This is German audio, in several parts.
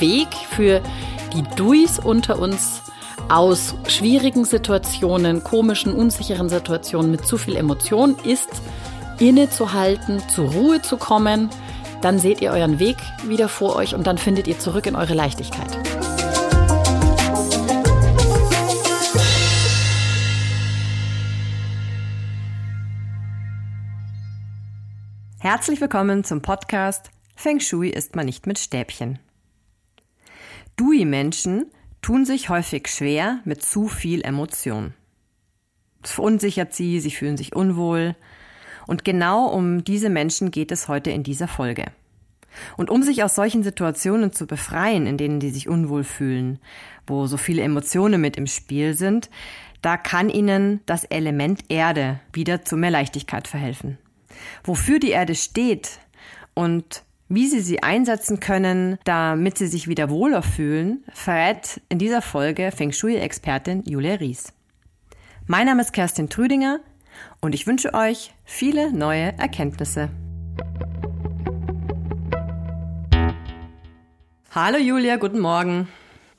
Weg für die Duis unter uns aus schwierigen Situationen, komischen, unsicheren Situationen mit zu viel Emotion ist, innezuhalten, zur Ruhe zu kommen. Dann seht ihr euren Weg wieder vor euch und dann findet ihr zurück in eure Leichtigkeit. Herzlich willkommen zum Podcast Feng Shui ist man nicht mit Stäbchen. Dui-Menschen tun sich häufig schwer mit zu viel Emotion. Es verunsichert sie, sie fühlen sich unwohl. Und genau um diese Menschen geht es heute in dieser Folge. Und um sich aus solchen Situationen zu befreien, in denen die sich unwohl fühlen, wo so viele Emotionen mit im Spiel sind, da kann ihnen das Element Erde wieder zu mehr Leichtigkeit verhelfen. Wofür die Erde steht und wie Sie sie einsetzen können, damit Sie sich wieder wohler fühlen, verrät in dieser Folge Feng Shui-Expertin Julia Ries. Mein Name ist Kerstin Trüdinger und ich wünsche euch viele neue Erkenntnisse. Hallo Julia, guten Morgen.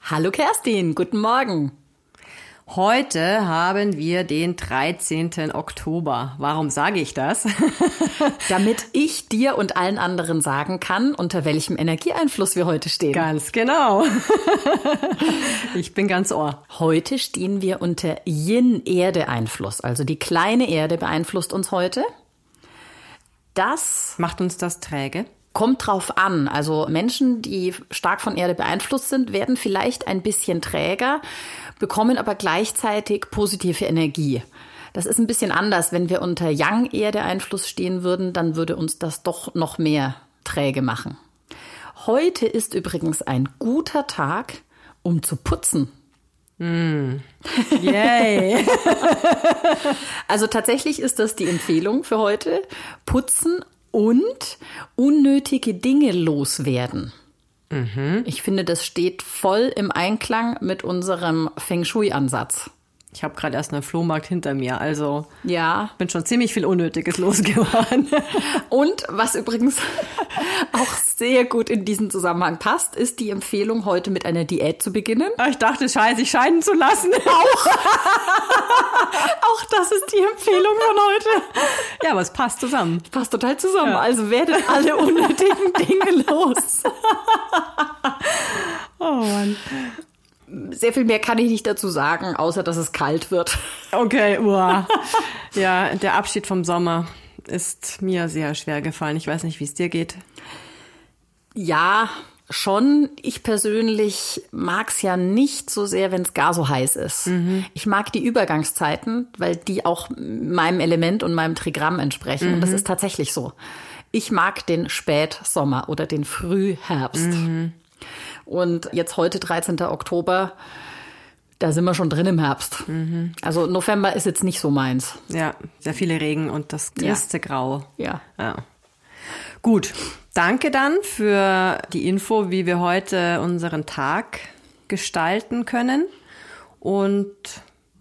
Hallo Kerstin, guten Morgen. Heute haben wir den 13. Oktober. Warum sage ich das? Damit ich dir und allen anderen sagen kann, unter welchem Energieeinfluss wir heute stehen. Ganz genau. ich bin ganz ohr. Heute stehen wir unter Yin-Erde-Einfluss. Also die kleine Erde beeinflusst uns heute. Das macht uns das träge. Kommt drauf an. Also Menschen, die stark von Erde beeinflusst sind, werden vielleicht ein bisschen träger bekommen aber gleichzeitig positive Energie. Das ist ein bisschen anders. Wenn wir unter Yang-Erde-Einfluss stehen würden, dann würde uns das doch noch mehr träge machen. Heute ist übrigens ein guter Tag, um zu putzen. Mm. Yay! also tatsächlich ist das die Empfehlung für heute. Putzen und unnötige Dinge loswerden. Mhm. Ich finde, das steht voll im Einklang mit unserem Feng Shui-Ansatz. Ich habe gerade erst einen Flohmarkt hinter mir, also ja, bin schon ziemlich viel Unnötiges losgeworden. Und was übrigens auch sehr gut in diesen Zusammenhang passt, ist die Empfehlung, heute mit einer Diät zu beginnen. Ich dachte, scheiße, sich scheiden zu lassen. Auch. auch das ist die Empfehlung von heute. Ja, aber es passt zusammen. Passt total zusammen. Ja. Also werdet alle unnötigen Dinge los. oh Mann sehr viel mehr kann ich nicht dazu sagen, außer dass es kalt wird. Okay, uah. ja, der Abschied vom Sommer ist mir sehr schwer gefallen. Ich weiß nicht, wie es dir geht. Ja, schon. Ich persönlich mag es ja nicht so sehr, wenn es gar so heiß ist. Mhm. Ich mag die Übergangszeiten, weil die auch meinem Element und meinem Trigramm entsprechen. Mhm. Und das mhm. ist tatsächlich so. Ich mag den Spätsommer oder den Frühherbst. Mhm. Und jetzt heute, 13. Oktober, da sind wir schon drin im Herbst. Mhm. Also November ist jetzt nicht so meins. Ja, sehr viele Regen und das triste ja. Grau. Ja. ja. Gut, danke dann für die Info, wie wir heute unseren Tag gestalten können. Und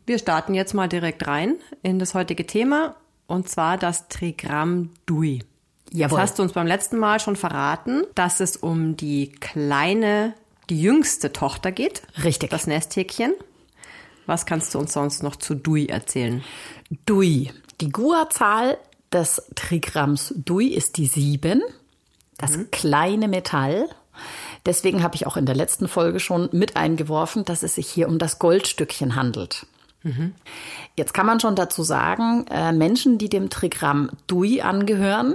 wir starten jetzt mal direkt rein in das heutige Thema, und zwar das Trigramm Dui. Jawohl. Das hast du uns beim letzten Mal schon verraten, dass es um die kleine, die jüngste Tochter geht. Richtig. Das Nesthäkchen. Was kannst du uns sonst noch zu Dui erzählen? Dui. Die Gua-Zahl des Trigramms Dui ist die sieben. Das mhm. kleine Metall. Deswegen habe ich auch in der letzten Folge schon mit eingeworfen, dass es sich hier um das Goldstückchen handelt. Mhm. Jetzt kann man schon dazu sagen, äh, Menschen, die dem Trigramm Dui angehören,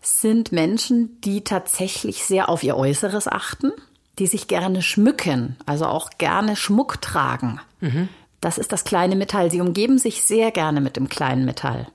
sind Menschen, die tatsächlich sehr auf ihr Äußeres achten, die sich gerne schmücken, also auch gerne Schmuck tragen. Mhm. Das ist das kleine Metall. Sie umgeben sich sehr gerne mit dem kleinen Metall.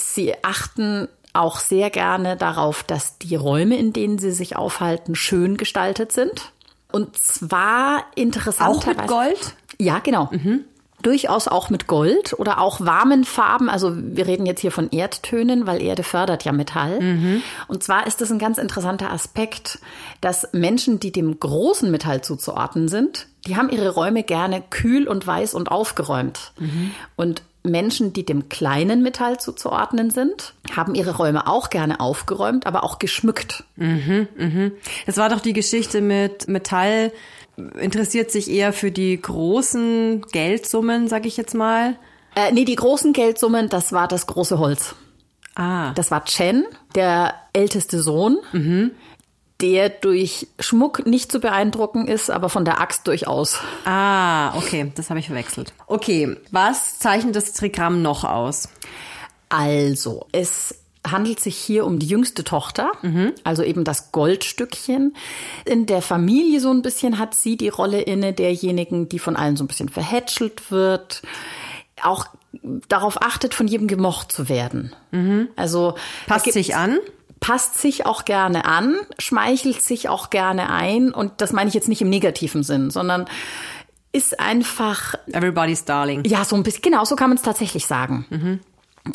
Sie achten auch sehr gerne darauf, dass die Räume, in denen sie sich aufhalten, schön gestaltet sind. Und zwar interessanterweise. Auch mit Gold? Ja, genau. Mhm durchaus auch mit Gold oder auch warmen Farben. Also wir reden jetzt hier von Erdtönen, weil Erde fördert ja Metall. Mhm. Und zwar ist es ein ganz interessanter Aspekt, dass Menschen, die dem großen Metall zuzuordnen sind, die haben ihre Räume gerne kühl und weiß und aufgeräumt. Mhm. Und Menschen, die dem kleinen Metall zuzuordnen sind, haben ihre Räume auch gerne aufgeräumt, aber auch geschmückt. Mhm, mhm. Das war doch die Geschichte mit Metall interessiert sich eher für die großen Geldsummen, sag ich jetzt mal. Äh, nee, die großen Geldsummen, das war das große Holz. Ah. Das war Chen, der älteste Sohn, mhm. Der durch Schmuck nicht zu beeindrucken ist, aber von der Axt durchaus. Ah, okay, das habe ich verwechselt. Okay, was zeichnet das Trigramm noch aus? Also, es handelt sich hier um die jüngste Tochter, mhm. also eben das Goldstückchen. In der Familie so ein bisschen hat sie die Rolle inne derjenigen, die von allen so ein bisschen verhätschelt wird, auch darauf achtet, von jedem gemocht zu werden. Mhm. Also passt sich an. Passt sich auch gerne an, schmeichelt sich auch gerne ein. Und das meine ich jetzt nicht im negativen Sinn, sondern ist einfach. Everybody's Darling. Ja, so ein bisschen, genau, so kann man es tatsächlich sagen. Mhm.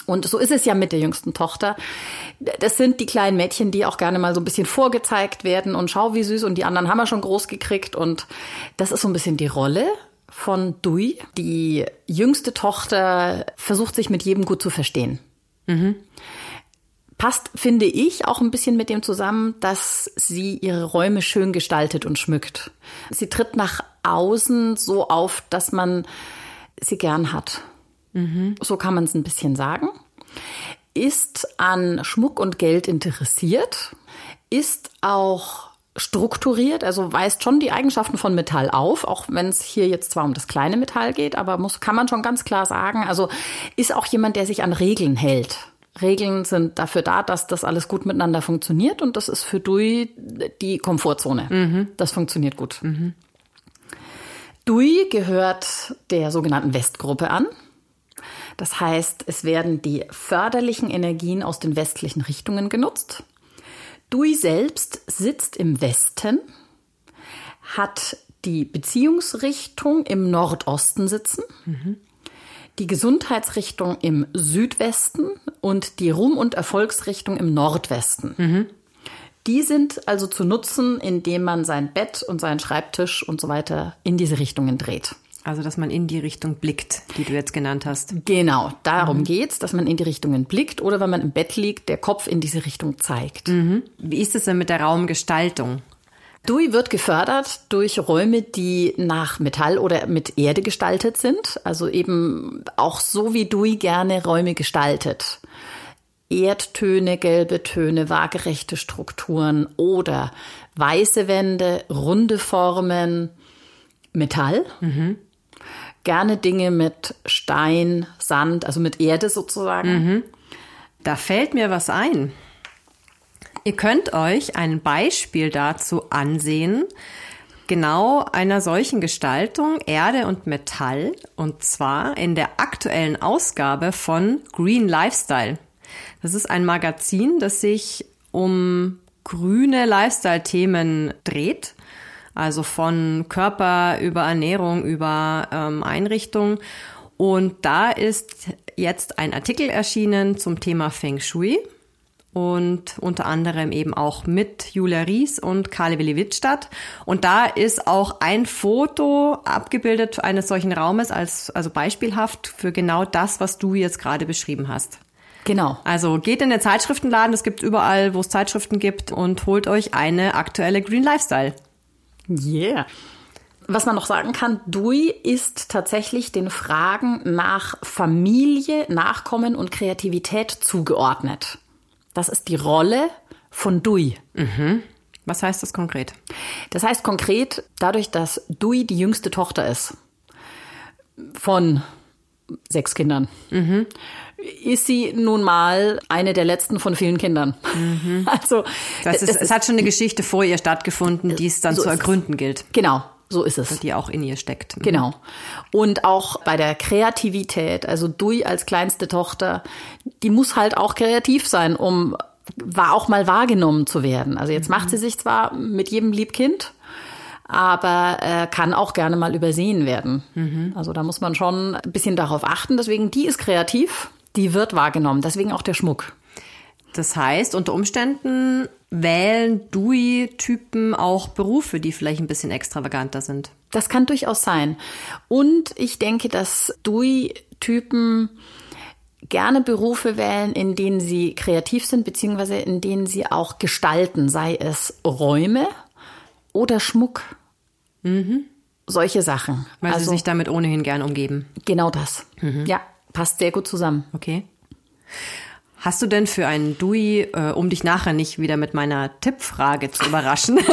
Und so ist es ja mit der jüngsten Tochter. Das sind die kleinen Mädchen, die auch gerne mal so ein bisschen vorgezeigt werden und schau wie süß und die anderen haben wir schon groß gekriegt und das ist so ein bisschen die Rolle von Dui. Die jüngste Tochter versucht sich mit jedem gut zu verstehen. Mhm. Passt, finde ich, auch ein bisschen mit dem zusammen, dass sie ihre Räume schön gestaltet und schmückt. Sie tritt nach außen so auf, dass man sie gern hat. Mhm. So kann man es ein bisschen sagen. Ist an Schmuck und Geld interessiert, ist auch strukturiert, also weist schon die Eigenschaften von Metall auf, auch wenn es hier jetzt zwar um das kleine Metall geht, aber muss, kann man schon ganz klar sagen, also ist auch jemand, der sich an Regeln hält. Regeln sind dafür da, dass das alles gut miteinander funktioniert und das ist für Dui die Komfortzone. Mhm. Das funktioniert gut. Mhm. Dui gehört der sogenannten Westgruppe an. Das heißt, es werden die förderlichen Energien aus den westlichen Richtungen genutzt. Dui selbst sitzt im Westen, hat die Beziehungsrichtung im Nordosten sitzen, mhm. Die Gesundheitsrichtung im Südwesten und die Ruhm- und Erfolgsrichtung im Nordwesten. Mhm. Die sind also zu nutzen, indem man sein Bett und seinen Schreibtisch und so weiter in diese Richtungen dreht. Also, dass man in die Richtung blickt, die du jetzt genannt hast. Genau, darum mhm. geht's, dass man in die Richtungen blickt oder wenn man im Bett liegt, der Kopf in diese Richtung zeigt. Mhm. Wie ist es denn mit der Raumgestaltung? DUI wird gefördert durch Räume, die nach Metall oder mit Erde gestaltet sind. Also eben auch so, wie DUI gerne Räume gestaltet. Erdtöne, gelbe Töne, waagerechte Strukturen oder weiße Wände, runde Formen, Metall. Mhm gerne Dinge mit Stein, Sand, also mit Erde sozusagen. Mhm. Da fällt mir was ein. Ihr könnt euch ein Beispiel dazu ansehen, genau einer solchen Gestaltung Erde und Metall, und zwar in der aktuellen Ausgabe von Green Lifestyle. Das ist ein Magazin, das sich um grüne Lifestyle-Themen dreht also von Körper über Ernährung, über ähm, Einrichtung. Und da ist jetzt ein Artikel erschienen zum Thema Feng Shui und unter anderem eben auch mit Julia Ries und Karle Willi Wittstadt. Und da ist auch ein Foto abgebildet eines solchen Raumes als also beispielhaft für genau das, was du jetzt gerade beschrieben hast. Genau. Also geht in den Zeitschriftenladen, es gibt überall, wo es Zeitschriften gibt und holt euch eine aktuelle Green Lifestyle. Yeah. Was man noch sagen kann, Dui ist tatsächlich den Fragen nach Familie, Nachkommen und Kreativität zugeordnet. Das ist die Rolle von Dui. Mhm. Was heißt das konkret? Das heißt konkret, dadurch, dass Dui die jüngste Tochter ist von sechs Kindern, mhm. ist sie nun mal eine der letzten von vielen Kindern. Mhm. Also das ist, das es hat schon eine Geschichte vor ihr stattgefunden, die es dann so zu ergründen gilt. Genau. So ist es. Die auch in ihr steckt. Mhm. Genau. Und auch bei der Kreativität, also Dui als kleinste Tochter, die muss halt auch kreativ sein, um war auch mal wahrgenommen zu werden. Also jetzt mhm. macht sie sich zwar mit jedem Liebkind, aber äh, kann auch gerne mal übersehen werden. Mhm. Also da muss man schon ein bisschen darauf achten. Deswegen, die ist kreativ, die wird wahrgenommen. Deswegen auch der Schmuck. Das heißt, unter Umständen wählen DUI-Typen auch Berufe, die vielleicht ein bisschen extravaganter sind. Das kann durchaus sein. Und ich denke, dass DUI Typen gerne Berufe wählen, in denen sie kreativ sind, beziehungsweise in denen sie auch gestalten, sei es Räume oder Schmuck. Mhm. Solche Sachen. Weil also, sie sich damit ohnehin gern umgeben. Genau das. Mhm. Ja, passt sehr gut zusammen. Okay. Hast du denn für einen Dui, äh, um dich nachher nicht wieder mit meiner Tippfrage zu überraschen,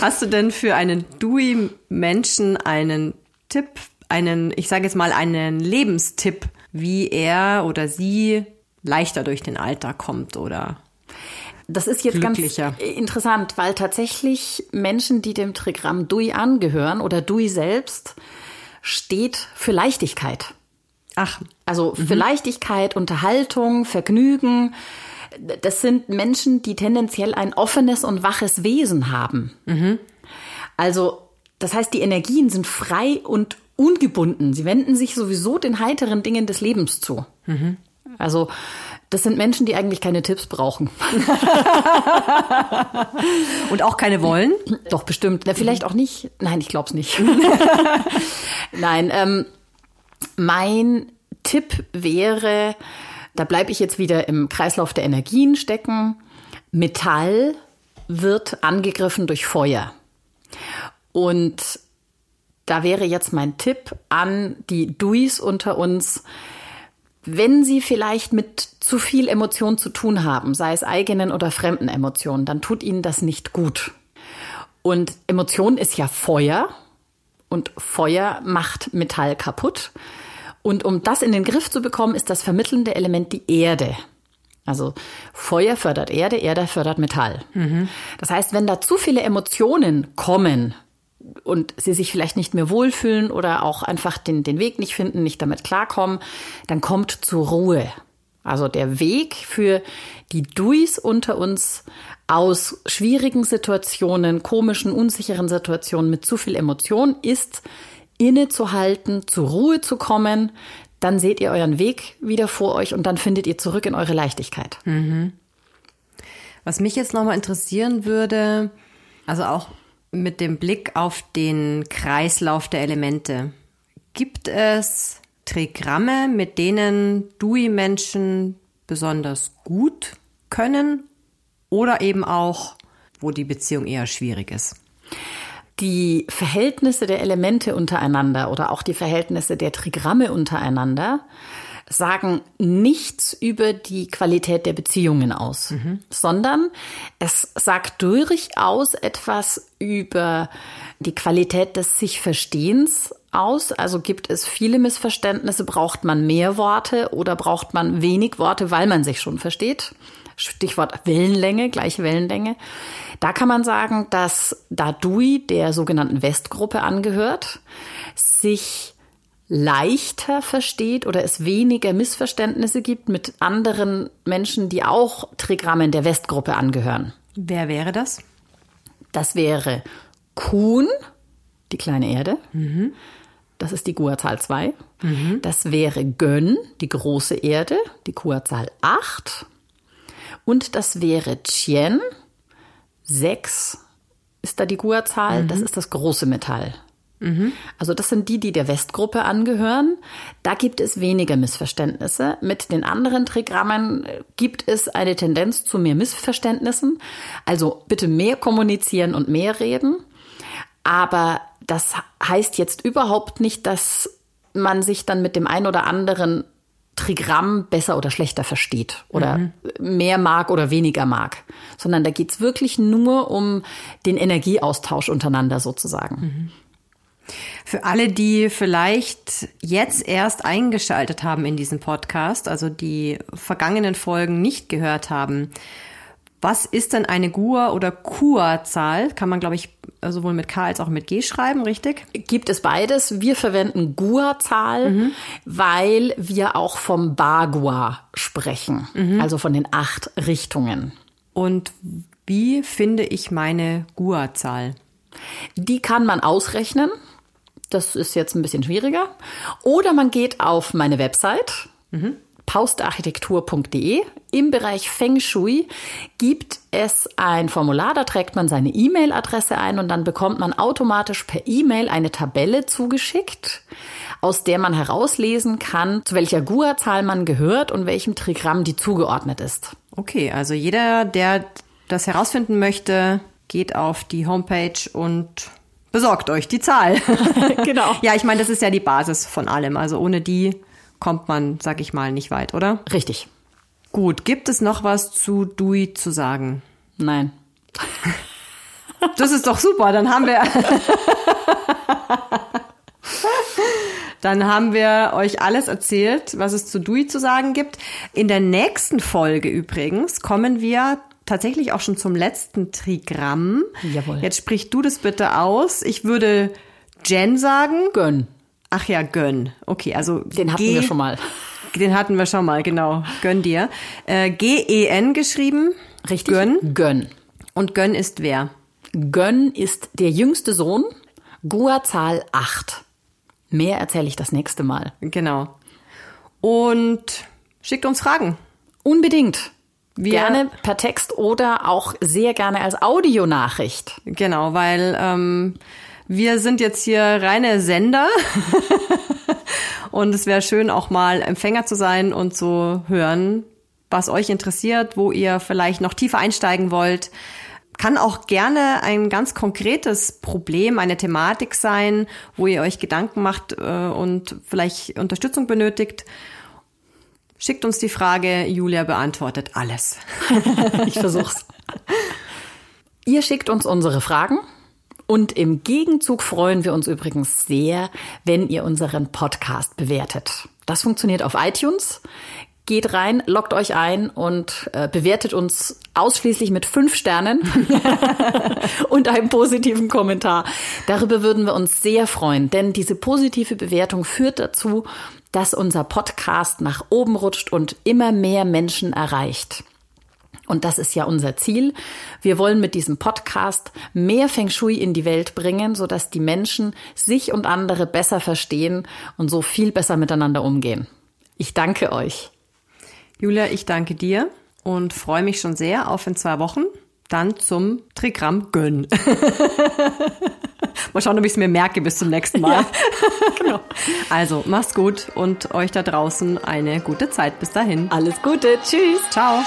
hast du denn für einen Dui-Menschen einen Tipp, einen, ich sage jetzt mal, einen Lebenstipp, wie er oder sie leichter durch den Alltag kommt oder? Das ist jetzt ganz interessant, weil tatsächlich Menschen, die dem Trigramm Dui angehören oder Dui selbst, steht für Leichtigkeit. Ach. Also für mhm. Leichtigkeit, Unterhaltung, Vergnügen. Das sind Menschen, die tendenziell ein offenes und waches Wesen haben. Mhm. Also, das heißt, die Energien sind frei und ungebunden. Sie wenden sich sowieso den heiteren Dingen des Lebens zu. Mhm. Also das sind Menschen, die eigentlich keine Tipps brauchen. Und auch keine wollen? Doch, bestimmt. Na, vielleicht auch nicht. Nein, ich glaube es nicht. Nein, ähm, mein Tipp wäre, da bleibe ich jetzt wieder im Kreislauf der Energien stecken. Metall wird angegriffen durch Feuer. Und da wäre jetzt mein Tipp an die Duis unter uns, wenn Sie vielleicht mit zu viel Emotion zu tun haben, sei es eigenen oder fremden Emotionen, dann tut Ihnen das nicht gut. Und Emotion ist ja Feuer und Feuer macht Metall kaputt. Und um das in den Griff zu bekommen, ist das vermittelnde Element die Erde. Also Feuer fördert Erde, Erde fördert Metall. Mhm. Das heißt, wenn da zu viele Emotionen kommen, und sie sich vielleicht nicht mehr wohlfühlen oder auch einfach den, den Weg nicht finden, nicht damit klarkommen, dann kommt zur Ruhe. Also der Weg für die Duis unter uns aus schwierigen Situationen, komischen, unsicheren Situationen mit zu viel Emotion ist, innezuhalten, zur Ruhe zu kommen. Dann seht ihr euren Weg wieder vor euch und dann findet ihr zurück in eure Leichtigkeit. Mhm. Was mich jetzt nochmal interessieren würde, also auch mit dem Blick auf den Kreislauf der Elemente. Gibt es Trigramme, mit denen Dui-Menschen besonders gut können oder eben auch, wo die Beziehung eher schwierig ist? Die Verhältnisse der Elemente untereinander oder auch die Verhältnisse der Trigramme untereinander sagen nichts über die Qualität der Beziehungen aus, mhm. sondern es sagt durchaus etwas über die Qualität des sich Verstehens aus. Also gibt es viele Missverständnisse, braucht man mehr Worte oder braucht man wenig Worte, weil man sich schon versteht. Stichwort Wellenlänge, gleiche Wellenlänge. Da kann man sagen, dass da Dui der sogenannten Westgruppe angehört, sich leichter versteht oder es weniger Missverständnisse gibt mit anderen Menschen, die auch Trigrammen der Westgruppe angehören. Wer wäre das? Das wäre Kuhn, die kleine Erde. Mhm. Das ist die Gua-Zahl 2. Mhm. Das wäre Gönn, die große Erde, die Gua-Zahl 8. Und das wäre Chien, 6 ist da die Gua-Zahl. Mhm. Das ist das große Metall. Mhm. Also das sind die, die der Westgruppe angehören. Da gibt es weniger Missverständnisse. Mit den anderen Trigrammen äh, gibt es eine Tendenz zu mehr Missverständnissen. Also bitte mehr kommunizieren und mehr reden. Aber das heißt jetzt überhaupt nicht, dass man sich dann mit dem einen oder anderen Trigramm besser oder schlechter versteht oder mhm. mehr mag oder weniger mag, sondern da geht's wirklich nur um den Energieaustausch untereinander sozusagen. Mhm. Für alle, die vielleicht jetzt erst eingeschaltet haben in diesem Podcast, also die vergangenen Folgen nicht gehört haben, was ist denn eine GUA oder KUA-Zahl? Kann man, glaube ich, sowohl mit K als auch mit G schreiben, richtig? Gibt es beides. Wir verwenden GUA-Zahl, mhm. weil wir auch vom Bagua sprechen, mhm. also von den acht Richtungen. Und wie finde ich meine GUA-Zahl? Die kann man ausrechnen. Das ist jetzt ein bisschen schwieriger. Oder man geht auf meine Website. Mhm. paustarchitektur.de. Im Bereich Feng Shui gibt es ein Formular, da trägt man seine E-Mail-Adresse ein und dann bekommt man automatisch per E-Mail eine Tabelle zugeschickt, aus der man herauslesen kann, zu welcher GUA-Zahl man gehört und welchem Trigramm die zugeordnet ist. Okay, also jeder, der das herausfinden möchte, geht auf die Homepage und besorgt euch die Zahl. genau. ja, ich meine, das ist ja die Basis von allem. Also ohne die kommt man, sag ich mal, nicht weit, oder? Richtig. Gut, gibt es noch was zu Dui zu sagen? Nein. Das ist doch super, dann haben wir Dann haben wir euch alles erzählt, was es zu Dui zu sagen gibt. In der nächsten Folge übrigens kommen wir tatsächlich auch schon zum letzten Trigramm. Jawohl. Jetzt sprich du das bitte aus. Ich würde Jen sagen. Gönn. Ach ja, gönn. Okay, also Den hatten G, wir schon mal. Den hatten wir schon mal, genau. Gönn dir. Äh, G-E-N geschrieben. Richtig? Gönn. Gönn. Und Gönn ist wer? Gönn ist der jüngste Sohn. Gua-Zahl 8. Mehr erzähle ich das nächste Mal. Genau. Und schickt uns Fragen. Unbedingt. Wir- gerne per Text oder auch sehr gerne als Audionachricht. Genau, weil ähm, wir sind jetzt hier reine Sender. und es wäre schön, auch mal Empfänger zu sein und zu hören, was euch interessiert, wo ihr vielleicht noch tiefer einsteigen wollt. Kann auch gerne ein ganz konkretes Problem, eine Thematik sein, wo ihr euch Gedanken macht äh, und vielleicht Unterstützung benötigt. Schickt uns die Frage, Julia beantwortet alles. Ich versuch's. Ihr schickt uns unsere Fragen und im Gegenzug freuen wir uns übrigens sehr, wenn ihr unseren Podcast bewertet. Das funktioniert auf iTunes. Geht rein, loggt euch ein und äh, bewertet uns ausschließlich mit fünf Sternen und einem positiven Kommentar. Darüber würden wir uns sehr freuen, denn diese positive Bewertung führt dazu, dass unser Podcast nach oben rutscht und immer mehr Menschen erreicht. Und das ist ja unser Ziel. Wir wollen mit diesem Podcast mehr Feng Shui in die Welt bringen, sodass die Menschen sich und andere besser verstehen und so viel besser miteinander umgehen. Ich danke euch. Julia, ich danke dir und freue mich schon sehr auf in zwei Wochen. Dann zum Trigramm Gönn. Mal schauen, ob ich es mir merke bis zum nächsten Mal. Genau. Also, mach's gut und euch da draußen eine gute Zeit. Bis dahin. Alles Gute. Tschüss. Ciao.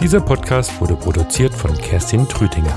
Dieser Podcast wurde produziert von Kerstin Trütinger.